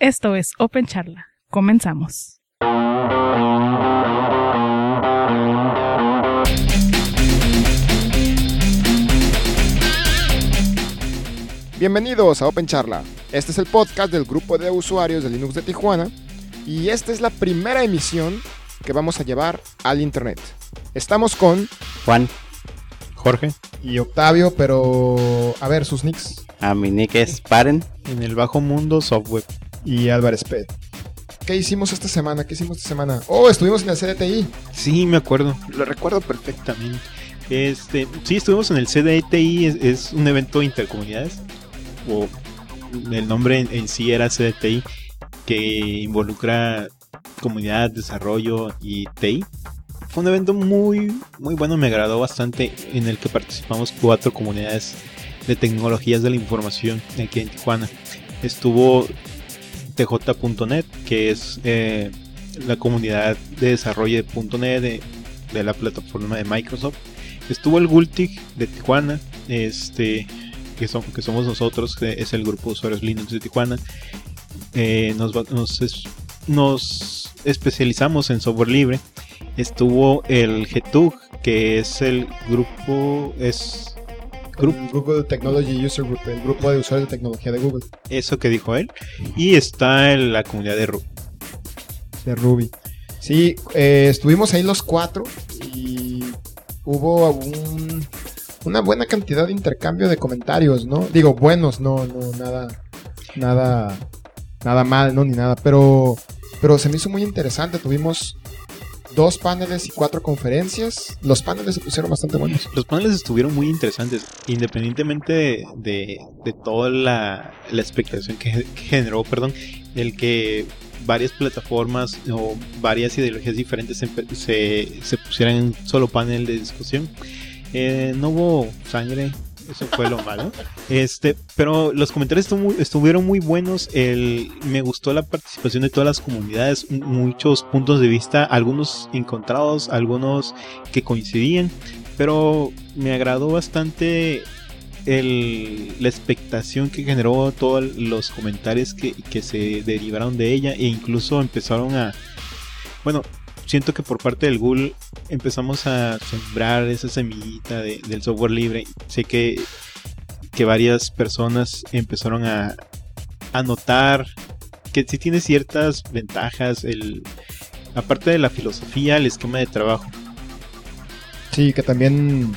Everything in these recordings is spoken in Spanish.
Esto es Open Charla. Comenzamos. Bienvenidos a Open Charla. Este es el podcast del grupo de usuarios de Linux de Tijuana y esta es la primera emisión que vamos a llevar al internet. Estamos con Juan, Jorge y Octavio, pero a ver sus nicks a mi nick es Paren en el bajo mundo software y Álvarez Pet. ¿Qué hicimos esta semana? ¿Qué hicimos esta semana? Oh, estuvimos en el CDTI. Sí, me acuerdo, lo recuerdo perfectamente. Este, sí, estuvimos en el CDTI, es, un evento intercomunidades, o el nombre en, sí era CDTI, que involucra comunidad, desarrollo y TI. Fue un evento muy, muy bueno, me agradó bastante, en el que participamos cuatro comunidades de tecnologías de la información aquí en Tijuana. Estuvo tj.net, que es eh, la comunidad de desarrollo de .net de, la plataforma de Microsoft. Estuvo el Gultig de Tijuana, este, que, son, que somos nosotros, que es el grupo de usuarios Linux de Tijuana. Eh, nos, nos, especializamos en software libre. Estuvo el GTUG, que es el grupo, es Google Technology User Group, el grupo de usuarios de tecnología de Google. Eso que dijo él. Y está en la comunidad de Ruby. De Ruby. Sí, eh, estuvimos ahí los cuatro y hubo una buena cantidad de intercambio de comentarios, ¿no? Digo, buenos, no, no, nada, nada, nada mal, ¿no? Ni nada, pero, pero se me hizo muy interesante. Tuvimos dos paneles y cuatro conferencias. Los paneles se pusieron bastante buenos. Los paneles estuvieron muy interesantes, independientemente de, toda la, expectación que, generó, perdón, el que varias plataformas o varias ideologías diferentes se, se, pusieran en un solo panel de discusión. Eh, no hubo sangre, eso fue lo malo. Este, pero los comentarios estuvieron muy buenos. El, me gustó la participación de todas las comunidades, muchos puntos de vista, algunos encontrados, algunos que coincidían. Pero me agradó bastante el, la expectación que generó todos los comentarios que, que se derivaron de ella e incluso empezaron a... Bueno, siento que por parte del Google empezamos a sembrar esa semillita del software libre. Sé que, que varias personas empezaron a, a notar que sí tiene ciertas ventajas, el, aparte de la filosofía, el esquema de trabajo. Sí, que también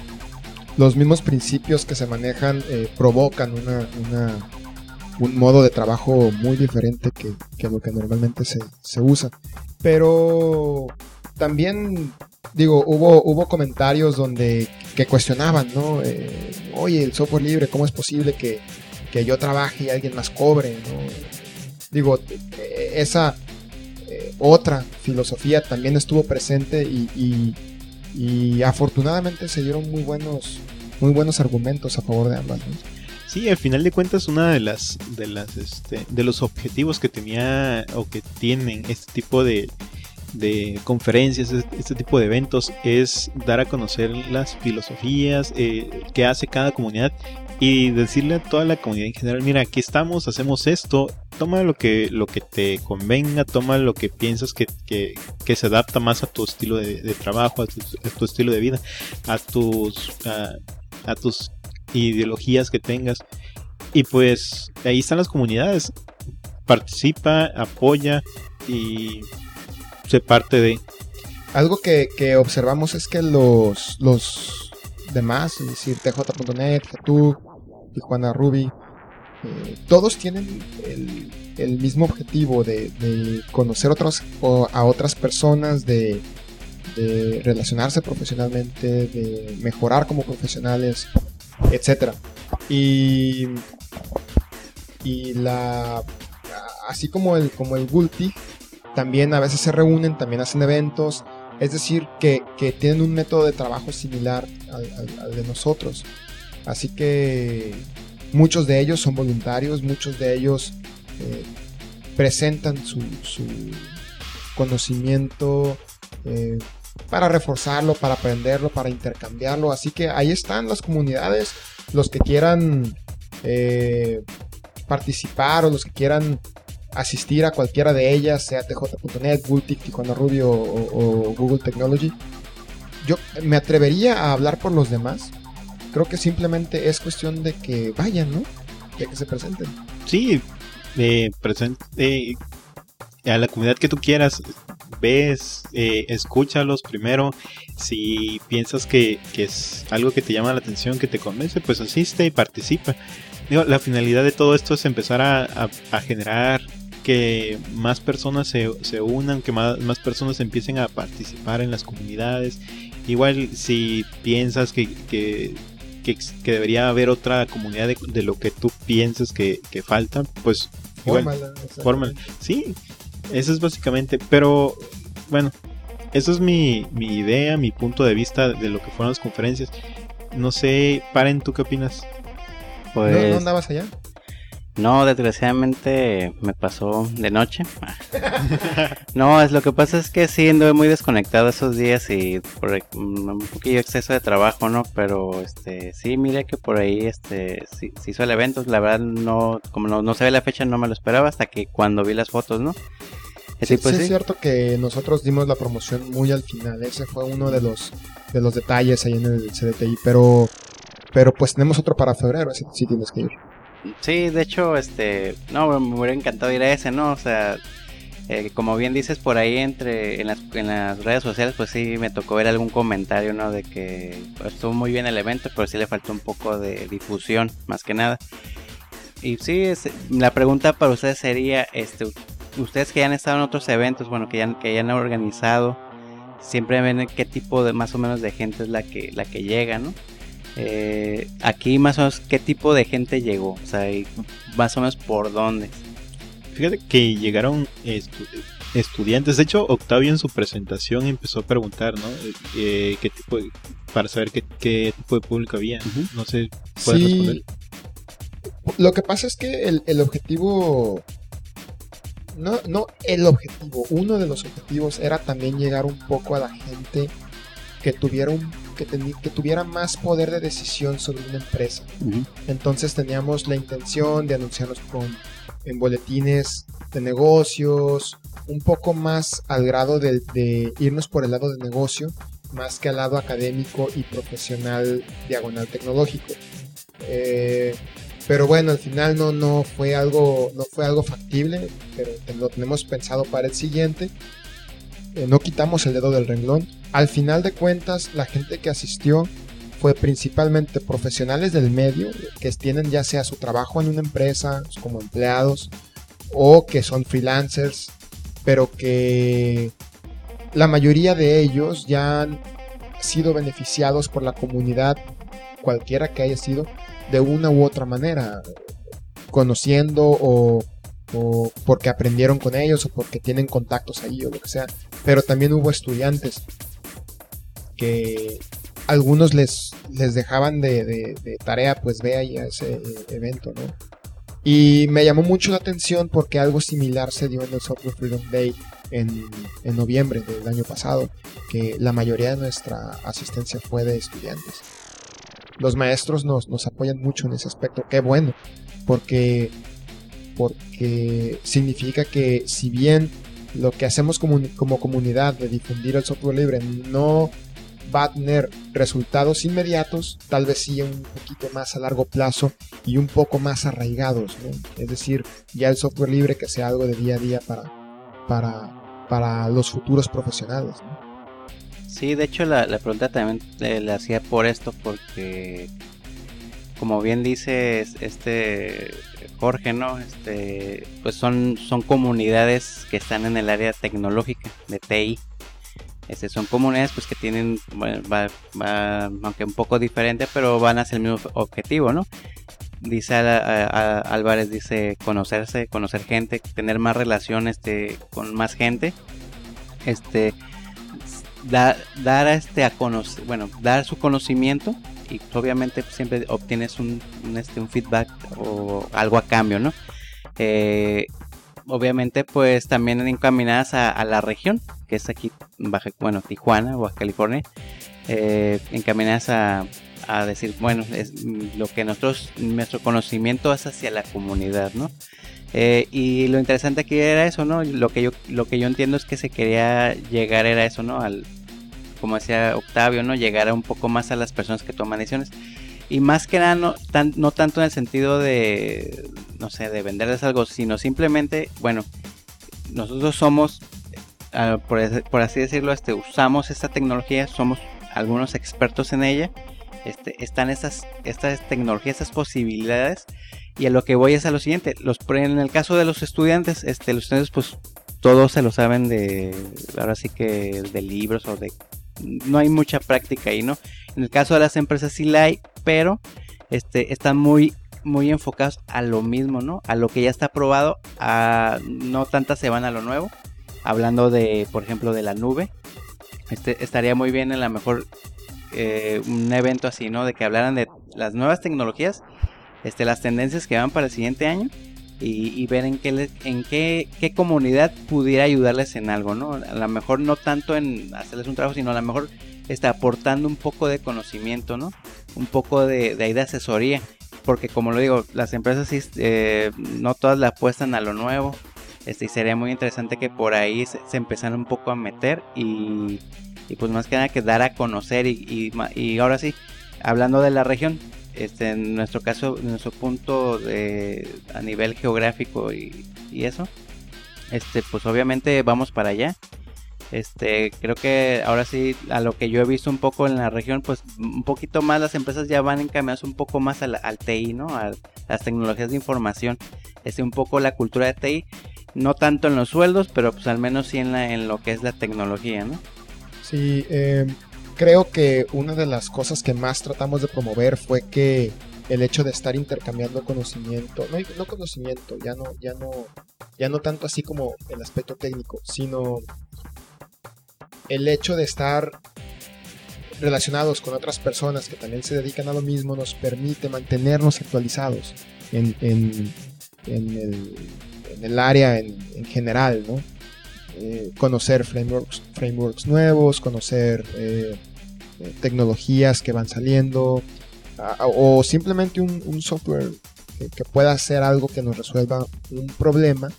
los mismos principios que se manejan eh, provocan una, un modo de trabajo muy diferente que, que lo que normalmente se, se usa. Pero también, digo, hubo, hubo comentarios donde que cuestionaban, ¿no? Eh, Oye, el software libre, ¿cómo es posible que, yo trabaje y alguien más cobre? Digo, eh, esa eh, otra filosofía también estuvo presente y, y, afortunadamente se dieron muy buenos, muy buenos argumentos a favor de ambas. Sí, al final de cuentas una de las de las este, de los objetivos que tenía o que tienen este tipo de, de conferencias, este, tipo de eventos es dar a conocer las filosofías eh, que hace cada comunidad y decirle a toda la comunidad en general, mira, aquí estamos, hacemos esto, toma lo que, lo que te convenga, toma lo que piensas que, se adapta más a tu estilo de, trabajo, a tu, estilo de vida, a tus, a tus ideologías que tengas. Y pues ahí están las comunidades. Participa, apoya y se parte de... Algo que, observamos es que los, los demás, es decir, TJ.net, tú Tijuana Ruby, eh, todos tienen el, mismo objetivo de, conocer otros, a otras personas, de relacionarse profesionalmente, de mejorar como profesionales, etcétera. Y, y la así como el como el también a veces se reúnen, también hacen eventos, es decir, que, tienen un método de trabajo similar al, de nosotros. Así que muchos de ellos son voluntarios, muchos de ellos eh, presentan su, conocimiento eh, para reforzarlo, para aprenderlo, para intercambiarlo. Así que ahí están las comunidades, los que quieran eh, participar o los que quieran asistir a cualquiera de ellas, sea tj.net, Gultic, Tijuana Rubio o, Google Technology. Yo me atrevería a hablar por los demás. Creo que simplemente es cuestión de que vayan, ¿no? De que se presenten. Sí, eh, presente eh, a la comunidad que tú quieras. Ves, eh, escúchalos primero. Si piensas que, que es algo que te llama la atención, que te convence, pues asiste y participa. Digo, la finalidad de todo esto es empezar a, a- a generar que más personas se, se unan, que más, más personas empiecen a participar en las comunidades. Igual si piensas que, que, que, que debería haber otra comunidad de, de lo que tú piensas que, que falta, pues igual, fórmala. Sí, eso es básicamente, pero bueno, eso es mi, mi idea, mi punto de vista de lo que fueron las conferencias. No sé, Paren, ¿tú qué opinas? ¿No, Pues ¿No andabas allá? no, desgraciadamente me pasó de noche. no, es lo que pasa es que sí anduve muy desconectado esos días y por un poquillo exceso de trabajo, ¿no? Pero este sí, mire que por ahí este sí, se hizo el evento, la verdad no como no, no se ve la fecha no me lo esperaba hasta que cuando vi las fotos, ¿no? Sí, pues sí es cierto que nosotros dimos la promoción muy al final. Ese fue uno de los de los detalles ahí en el CDTI, pero pero pues tenemos otro para febrero, así sí tienes que ir. Sí, de hecho, este, no, me hubiera encantado ir a ese, ¿no? O sea, eh, como bien dices por ahí entre en las, en las redes sociales, pues sí me tocó ver algún comentario, ¿no? De que pues, estuvo muy bien el evento, pero sí le faltó un poco de difusión, más que nada. Y sí, es- la pregunta para ustedes sería, este, ustedes que ya han estado en otros eventos, bueno, que ya, que ya han organizado, siempre ven qué tipo de más o menos de gente es la que, la que llega, ¿no? Eh, aquí más o menos qué tipo de gente llegó, o sea, y más o menos por dónde. Fíjate que llegaron estu- estudiantes. De hecho, Octavio en su presentación empezó a preguntar, ¿no? Eh, qué tipo de- para saber qué, qué tipo de público había. No sé, ¿puedes responder? Lo que pasa es que el, el objetivo. No, no el objetivo. Uno de los objetivos era también llegar un poco a la gente que tuviera, un, que, teni- que tuviera más poder de decisión sobre una empresa. Entonces teníamos la intención de anunciarnos con, en boletines de negocios, un poco más al grado de, de irnos por el lado de negocio, más que al lado académico y profesional diagonal tecnológico. Eh, pero bueno, al final no, no, fue algo, no fue algo factible, pero lo tenemos pensado para el siguiente. Eh, no quitamos el dedo del renglón. Al final de cuentas, la gente que asistió fue principalmente profesionales del medio que tienen ya sea su trabajo en una empresa como empleados o que son freelancers, pero que la mayoría de ellos ya han sido beneficiados por la comunidad, cualquiera que haya sido, de una u otra manera, conociendo o, o porque aprendieron con ellos o porque tienen contactos ahí o lo que sea. Pero también hubo estudiantes que algunos les, les dejaban de, de- tarea, pues ve ahí a ese eh, evento, ¿no? Y me llamó mucho la atención porque algo similar se dio en el Software Freedom Day en, en noviembre del año pasado, que la mayoría de nuestra asistencia fue de estudiantes. Los maestros nos, nos apoyan mucho en ese aspecto, qué bueno, porque, porque significa que si bien lo que hacemos como, como comunidad de difundir el software libre no va a tener resultados inmediatos, tal vez sí un poquito más a largo plazo y un poco más arraigados. Es decir, ya el software libre que sea algo de día a día para, para, para los futuros profesionales. Sí, de hecho la, pregunta también eh, la hacía por esto, porque como bien dice es- este Jorge, ¿no? Este, pues son, son comunidades que están en el área tecnológica de TI. Este, son comunidades pues que tienen, bueno, va, va, aunque un poco diferente, pero van hacia el mismo objetivo, ¿no? Dice a- Álvarez, dice conocerse, conocer gente, tener más relaciones este, con más gente. Este, da- dar a este a conocer, bueno, dar su conocimiento y obviamente siempre obtienes un, este, un feedback o algo a cambio, ¿no? Eh, obviamente pues también encaminadas a, la región, que es aquí, Baja, bueno, Tijuana, Baja California, eh, encaminadas a, a decir, bueno, es lo que nosotros, nuestro conocimiento es hacia la comunidad, ¿no? Eh, y lo interesante aquí era eso, ¿no? Lo que yo lo que yo entiendo es que se quería llegar era eso, ¿no? Al como decía Octavio, ¿no? Llegar a un poco más a las personas que toman decisiones. Y más que nada, no, tan, no tanto en el sentido de, no sé, de venderles algo, sino simplemente, bueno, nosotros somos, ah, por, por, así decirlo, este, usamos esta tecnología, somos algunos expertos en ella, este, están estas, estas tecnologías, estas posibilidades, y a lo que voy es a lo siguiente, los, en el caso de los estudiantes, este, los estudiantes pues todos se lo saben de, ahora sí que de libros o de, no hay mucha práctica ahí, ¿no? En el caso de las empresas sí la hay, pero este, están muy, muy enfocados a lo mismo, ¿no? A lo que ya está probado, a, no tantas se van a lo nuevo. Hablando de, por ejemplo, de la nube, este, estaría muy bien en la mejor eh, un evento así, ¿no? De que hablaran de las nuevas tecnologías, este, las tendencias que van para el siguiente año y, ver en qué, en qué, comunidad pudiera ayudarles en algo, ¿no? A lo mejor no tanto en hacerles un trabajo, sino a lo mejor está aportando un poco de conocimiento, ¿no? Un poco de, de, asesoría, porque como lo digo, las empresas eh, no todas le apuestan a lo nuevo, este, y sería muy interesante que por ahí se, empezaran un poco a meter y, y, pues más que nada que dar a conocer y, y, ahora sí, hablando de la región, este, en nuestro caso, en nuestro punto de, a nivel geográfico y, y eso, este, pues obviamente vamos para allá. Este, creo que ahora sí, a lo que yo he visto un poco en la región, pues un poquito más las empresas ya van encaminadas un poco más al, TI, ¿no? A las tecnologías de información. Este, un poco la cultura de TI, no tanto en los sueldos, pero pues al menos sí en, la, en lo que es la tecnología, ¿no? Sí, eh, creo que una de las cosas que más tratamos de promover fue que el hecho de estar intercambiando conocimiento, no, no conocimiento, ya no, ya no, ya no tanto así como el aspecto técnico, sino el hecho de estar relacionados con otras personas que también se dedican a lo mismo nos permite mantenernos actualizados en, el, área en, general, ¿no? Eh, conocer frameworks, frameworks nuevos, conocer eh, tecnologías que van saliendo, o simplemente un, software que, pueda hacer algo que nos resuelva un problema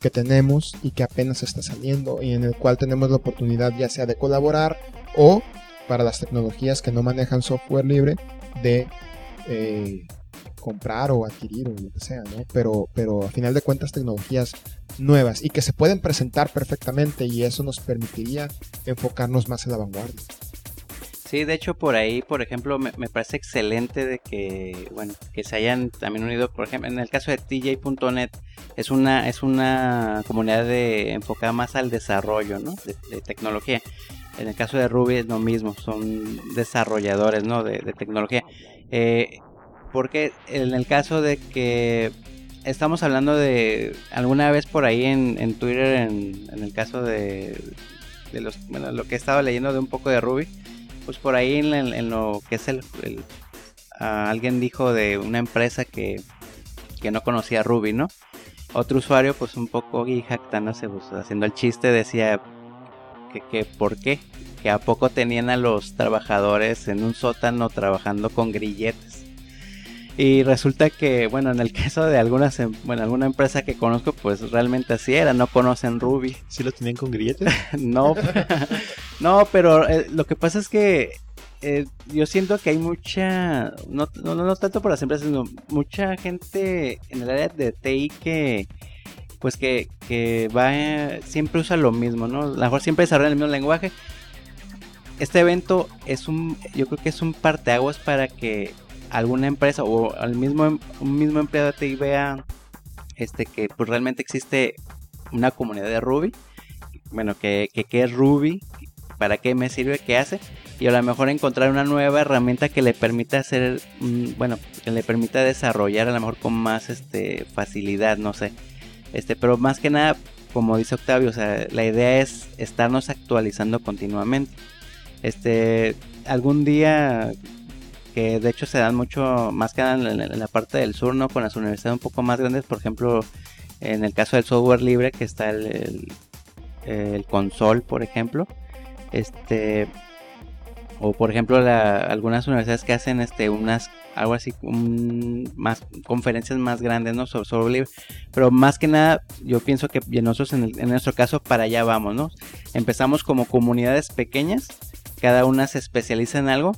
que tenemos y que apenas está saliendo y en el cual tenemos la oportunidad ya sea de colaborar o para las tecnologías que no manejan software libre de eh, comprar o adquirir o lo que sea, ¿no? Pero, pero a final de cuentas tecnologías nuevas y que se pueden presentar perfectamente y eso nos permitiría enfocarnos más en la vanguardia. Sí, de hecho por ahí, por ejemplo, me, parece excelente de que, bueno, que se hayan también unido, por ejemplo, en el caso de TJ.net, es una, es una comunidad de, enfocada más al desarrollo, ¿no? De, tecnología. En el caso de Ruby es lo mismo, son desarrolladores, ¿no? De, tecnología. Eh, porque en el caso de que estamos hablando de alguna vez por ahí en, Twitter, en, el caso de, de los, bueno, lo que he estado leyendo de un poco de Ruby, pues por ahí en, lo que es el, alguien dijo de una empresa que, que no conocía Ruby, ¿no? Otro usuario, pues un poco y jactándose, pues, haciendo el chiste, decía que, que por qué, que a poco tenían a los trabajadores en un sótano trabajando con grilletes. Y resulta que, bueno, en el caso de algunas, em, bueno, alguna empresa que conozco, pues realmente así era, no conocen Ruby. ¿Sí lo tenían con grilletes? no, no, pero eh, lo que pasa es que eh, yo siento que hay mucha, no, no, no, tanto por las empresas, sino mucha gente en el área de TI que, pues que, que va, siempre usa lo mismo, ¿no? A lo mejor siempre desarrolla el mismo lenguaje. Este evento es un, yo creo que es un parteaguas para que alguna empresa o al mismo un mismo empleado TI vea este que pues realmente existe una comunidad de Ruby bueno que, que, es Ruby para qué me sirve qué hace y a lo mejor encontrar una nueva herramienta que le permita hacer bueno que le permita desarrollar a lo mejor con más este facilidad no sé. Este pero más que nada como dice Octavio o sea la idea es estarnos actualizando continuamente. Este algún día que de hecho se dan mucho más que en, la parte del sur, ¿no? Con las universidades un poco más grandes, por ejemplo, en el caso del software libre, que está el, el, console, por ejemplo, este, o por ejemplo algunas universidades que hacen este unas algo así, más conferencias más grandes, ¿no? Sobre software libre. Pero más que nada, yo pienso que nosotros en, en nuestro caso para allá vamos, ¿no? Empezamos como comunidades pequeñas, cada una se especializa en algo,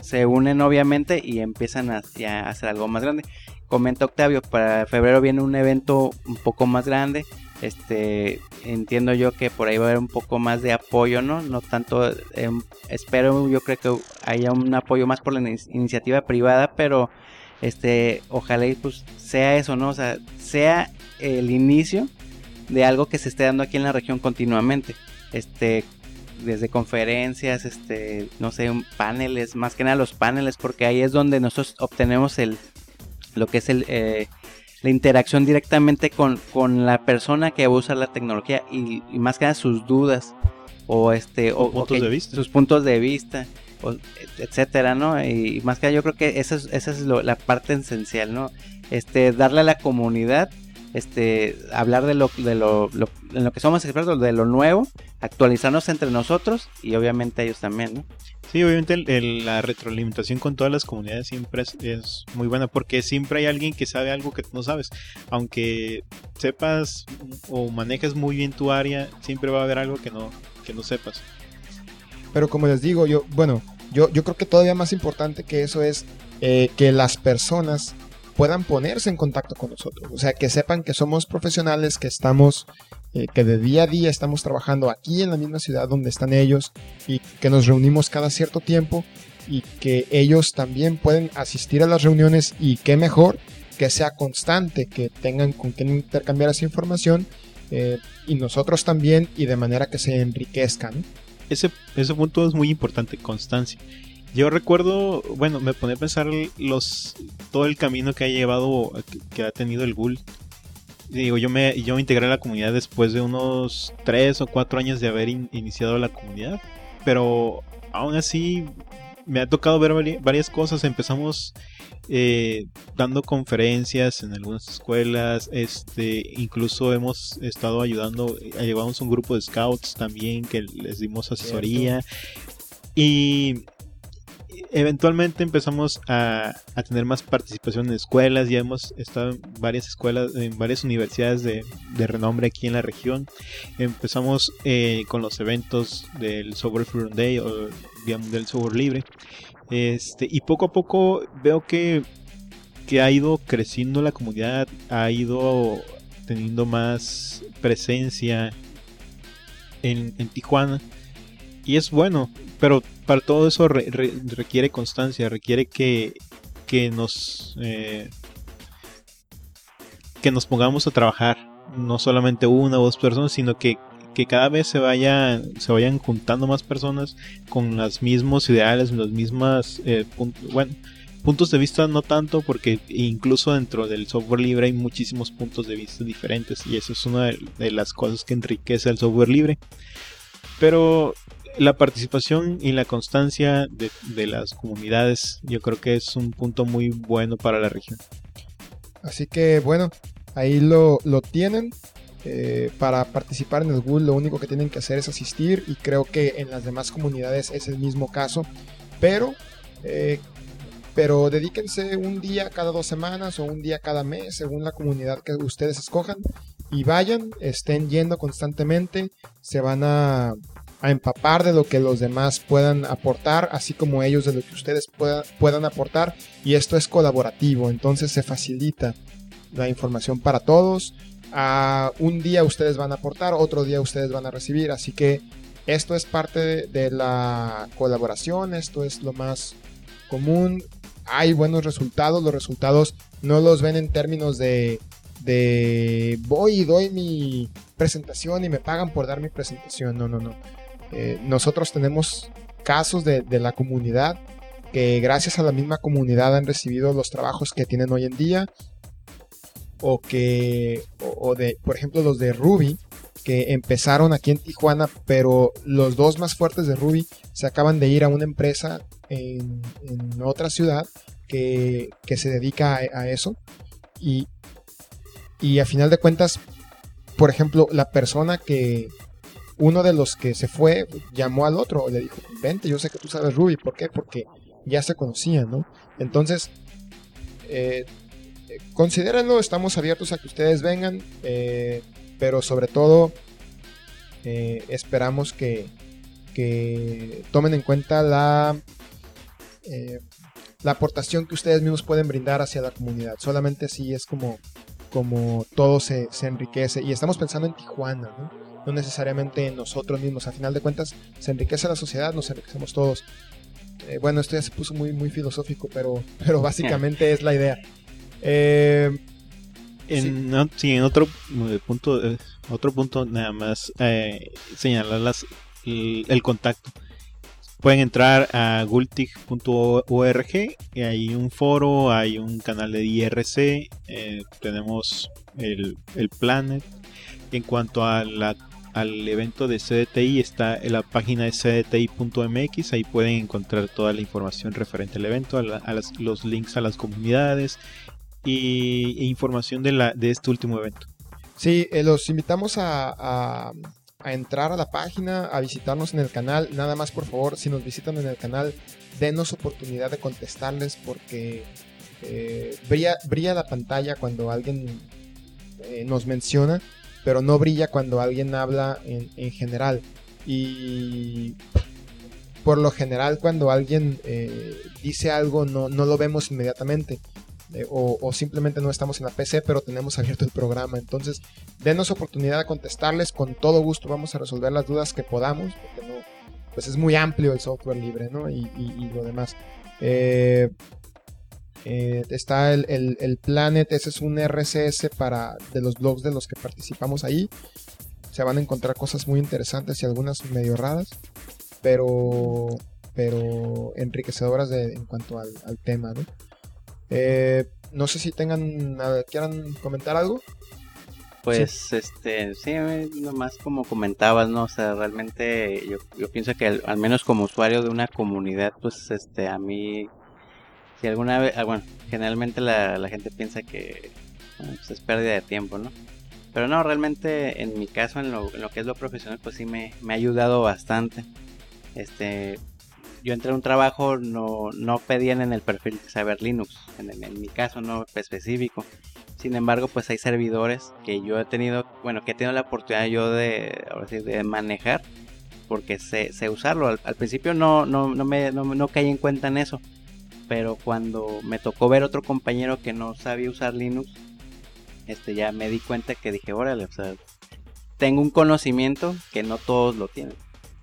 se unen obviamente y empiezan a, hacer algo más grande. Comenta Octavio, para febrero viene un evento un poco más grande. Este entiendo yo que por ahí va a haber un poco más de apoyo no no tanto em, espero yo creo que haya un apoyo más por la iniciativa privada pero este ojalá y pues sea eso no o sea sea el inicio de algo que se esté dando aquí en la región continuamente. Este desde conferencias este no sé paneles más que nada los paneles porque ahí es donde nosotros obtenemos el lo que es el eh, la interacción directamente con, con la persona que usa la tecnología y, más que nada sus dudas o este o, puntos de vista. sus puntos de vista o, etcétera no y, más que nada yo creo que esa es, esa es la parte esencial no este darle a la comunidad este hablar de lo de lo, en lo que somos expertos de lo nuevo actualizarnos entre nosotros y obviamente ellos también no Sí, obviamente la retroalimentación con todas las comunidades siempre es, muy buena porque siempre hay alguien que sabe algo que no sabes. Aunque sepas o manejes muy bien tu área, siempre va a haber algo que no, que no sepas. Pero como les digo, yo, bueno, yo, yo creo que todavía más importante que eso es eh, que las personas puedan ponerse en contacto con nosotros. O sea, que sepan que somos profesionales, que estamos, eh, que de día a día estamos trabajando aquí en la misma ciudad donde están ellos y que nos reunimos cada cierto tiempo y que ellos también pueden asistir a las reuniones y qué mejor que sea constante, que tengan con quien intercambiar esa información eh, y nosotros también y de manera que se enriquezcan. Ese, ese punto es muy importante, constancia. Yo recuerdo, bueno, me pone a pensar los todo el camino que ha llevado, que, ha tenido el Ghoul. Digo, yo me, yo integré a la comunidad después de unos 3 o 4 años de haber iniciado la comunidad. Pero aún así me ha tocado ver varias cosas. Empezamos eh, dando conferencias en algunas escuelas. Este, incluso hemos estado ayudando, eh, llevamos un grupo de scouts también que les dimos asesoría. Y eventualmente empezamos a, tener más participación en escuelas, ya hemos estado en varias escuelas, en varias universidades de, renombre aquí en la región. Empezamos eh, con los eventos del Software Free Day o del software libre. Este, y poco a poco veo que, que ha ido creciendo la comunidad, ha ido teniendo más presencia en, en Tijuana. Y es bueno, pero para todo eso requiere constancia, requiere que, que nos eh, que nos pongamos a trabajar, no solamente una o dos personas, sino que, que cada vez se vayan, se vayan juntando más personas con los mismos ideales, los mismos eh, bueno, puntos de vista no tanto, porque incluso dentro del software libre hay muchísimos puntos de vista diferentes y eso es una de las cosas que enriquece el software libre. Pero la participación y la constancia de, las comunidades yo creo que es un punto muy bueno para la región. Así que bueno, ahí lo, tienen. Eh, para participar en el Google lo único que tienen que hacer es asistir y creo que en las demás comunidades es el mismo caso. Pero, eh, pero dedíquense un día cada dos semanas o un día cada mes según la comunidad que ustedes escojan y vayan, estén yendo constantemente, se van a a empapar de lo que los demás puedan aportar, así como ellos de lo que ustedes puedan aportar. Y esto es colaborativo, entonces se facilita la información para todos. un día ustedes van a aportar, otro día ustedes van a recibir, así que esto es parte de, la colaboración, esto es lo más común. Hay buenos resultados, los resultados no los ven en términos de, de voy y doy mi presentación y me pagan por dar mi presentación, no, no, no eh, nosotros tenemos casos de, la comunidad que gracias a la misma comunidad han recibido los trabajos que tienen hoy en día o que o, de por ejemplo los de Ruby que empezaron aquí en Tijuana pero los dos más fuertes de Ruby se acaban de ir a una empresa en, otra ciudad que, se dedica a, a, eso. Y, y a final de cuentas por ejemplo la persona que, uno de los que se fue llamó al otro, le dijo, vente, yo sé que tú sabes Ruby, ¿por qué? Porque ya se conocían, ¿no? Entonces, eh, considérenlo, estamos abiertos a que ustedes vengan, eh, pero sobre todo eh, esperamos que, que tomen en cuenta la, eh, la aportación que ustedes mismos pueden brindar hacia la comunidad. Solamente así es como, como todo se, se enriquece. Y estamos pensando en Tijuana, ¿no? No necesariamente en nosotros mismos. A final de cuentas, se enriquece la sociedad, nos enriquecemos todos. Eh, bueno, esto ya se puso muy, muy filosófico, pero, pero básicamente es la idea. Eh, En, no, sí, en otro eh, punto, otro punto nada más eh, señalar las, el, el contacto. Pueden entrar a gultig.org hay un foro, hay un canal de IRC, eh, tenemos el, el Planet. En cuanto a la- al evento de CDTI, está en la página de cdti.mx, ahí pueden encontrar toda la información referente al evento, a, la- los links a las comunidades y, e información de, este último evento. Sí, eh, los invitamos a, a- entrar a la página, a visitarnos en el canal. Nada más, por favor, si nos visitan en el canal, denos oportunidad de contestarles porque eh, brilla, brilla la pantalla cuando alguien eh, nos menciona, pero no brilla cuando alguien habla en, en general. Y por lo general, cuando alguien eh, dice algo, no, no lo vemos inmediatamente. eh, o, o simplemente no estamos en la PC, pero tenemos abierto el programa. Entonces, denos oportunidad de contestarles. Con todo gusto vamos a resolver las dudas que podamos, porque no, pues es muy amplio el software libre, ¿no? Y, y- y lo demás. Eh, eh, está el, el- el Planet, ese es un RCS para de los blogs de los que participamos ahí. Se van a encontrar cosas muy interesantes y algunas medio raras, pero, pero enriquecedoras en cuanto al, al tema, ¿no? Eh, no sé si tengan, quieran comentar algo. Pues, este, sí, nomás como comentabas, ¿no? O sea, realmente yo, yo pienso que al, al menos como usuario de una comunidad, pues, este, a mí, si alguna vez, ah, bueno, generalmente la, la gente piensa que pues es pérdida de tiempo, ¿no? Pero no, realmente en mi caso, en lo, en lo que es lo profesional, pues sí me, me ha ayudado bastante. Este, yo entré a un trabajo, no, no pedían en el perfil saber Linux, en, mi caso no específico. Sin embargo, pues hay servidores que yo he tenido, bueno, que he tenido la oportunidad yo de, ahora sí, de manejar, porque sé, sé usarlo. Al, al principio no, no, no, me, no, no caí en cuenta en eso, pero cuando me tocó ver otro compañero que no sabía usar Linux, este ya me di cuenta que dije, órale, o sea, tengo un conocimiento que no todos lo tienen.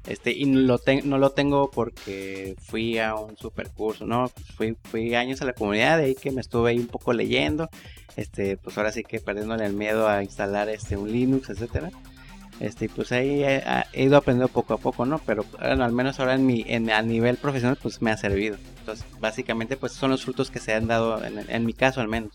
Este, y no lo, tengo porque fui a un super curso, ¿no? Fui, fui años a la comunidad, de ahí que me estuve ahí un poco leyendo, este, pues ahora sí que perdiéndole el miedo a instalar este, un Linux, etcétera. Este, y pues ahí he, ha- he ido aprendiendo poco a poco, ¿no? Pero bueno, al menos ahora en mi, en, a nivel profesional, pues me ha servido. Entonces, básicamente, pues son los frutos que se han dado, en, en mi caso al menos.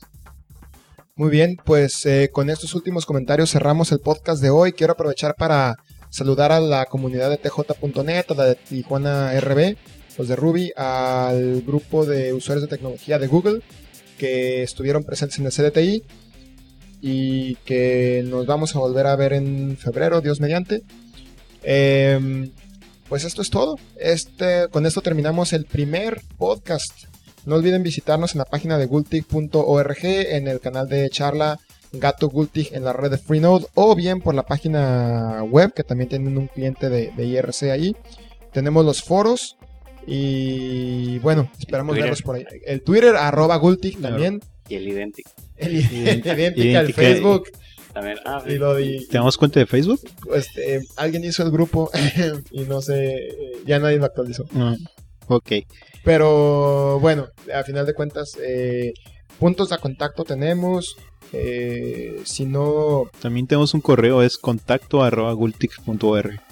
Muy bien, pues eh, con estos últimos comentarios cerramos el podcast de hoy. Quiero aprovechar para saludar a la comunidad de tj.net, a la de Tijuana RB, los de Ruby, al grupo de usuarios de tecnología de Google que estuvieron presentes en el CDTI y que nos vamos a volver a ver en febrero, Dios mediante. Em, pues esto es todo. Este, con esto terminamos el primer podcast no olviden visitarnos en la página de gultig.org, en el canal de charla Gato Gultig en la red de Freenode, o bien por la página web, que también tienen un cliente de, de IRC ahí. Tenemos los foros y bueno, esperamos verlos por ahí. El Twitter, arroba Gultig también. Y el idéntico. El idéntica, el. Facebook. También, ah, Y lo de- ¿Tenemos cuenta de Facebook? pues, eh, alguien hizo el grupo y no sé, eh, ya nadie lo actualizó. No. Ok. Pero bueno, a final de cuentas, eh, puntos de contacto tenemos. eh, si no, También tenemos un correo, es contacto arroba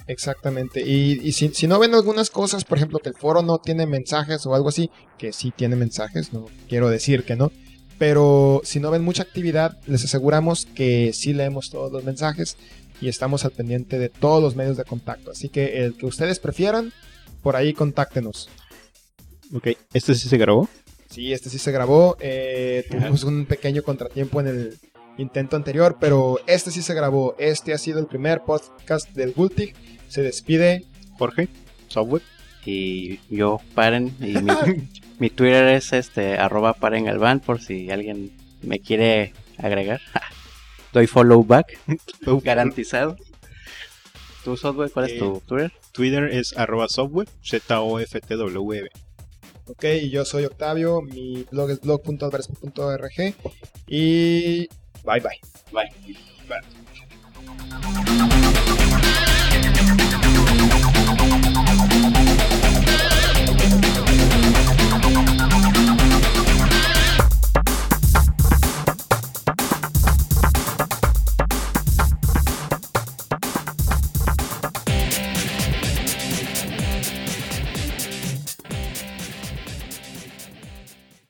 exactamente. Y, y si, si no ven algunas cosas, por ejemplo, que el foro no tiene mensajes o algo así, que sí tiene mensajes, no quiero decir que no. Pero si no ven mucha actividad, les aseguramos que sí leemos todos los mensajes y estamos al pendiente de todos los medios de contacto. Así que el que ustedes prefieran, por ahí contáctenos. Ok, ¿este sí se grabó? Sí, este sí se grabó. eh, tuvimos un pequeño contratiempo en el intento anterior, pero este sí se grabó. Este ha sido el primer podcast del Gultig. Se despide. Jorge, software. Y yo, paren. Y mi, Mi Twitter es este arroba paren el van por si alguien me quiere agregar. Doy follow back, garantizado. ¿Tu software cuál es Eh, tu Twitter? Twitter es arroba software, Z-O-F-T-W-E. Ok, yo soy Octavio, mi blog es blog.adverso.org y bye bye. Bye.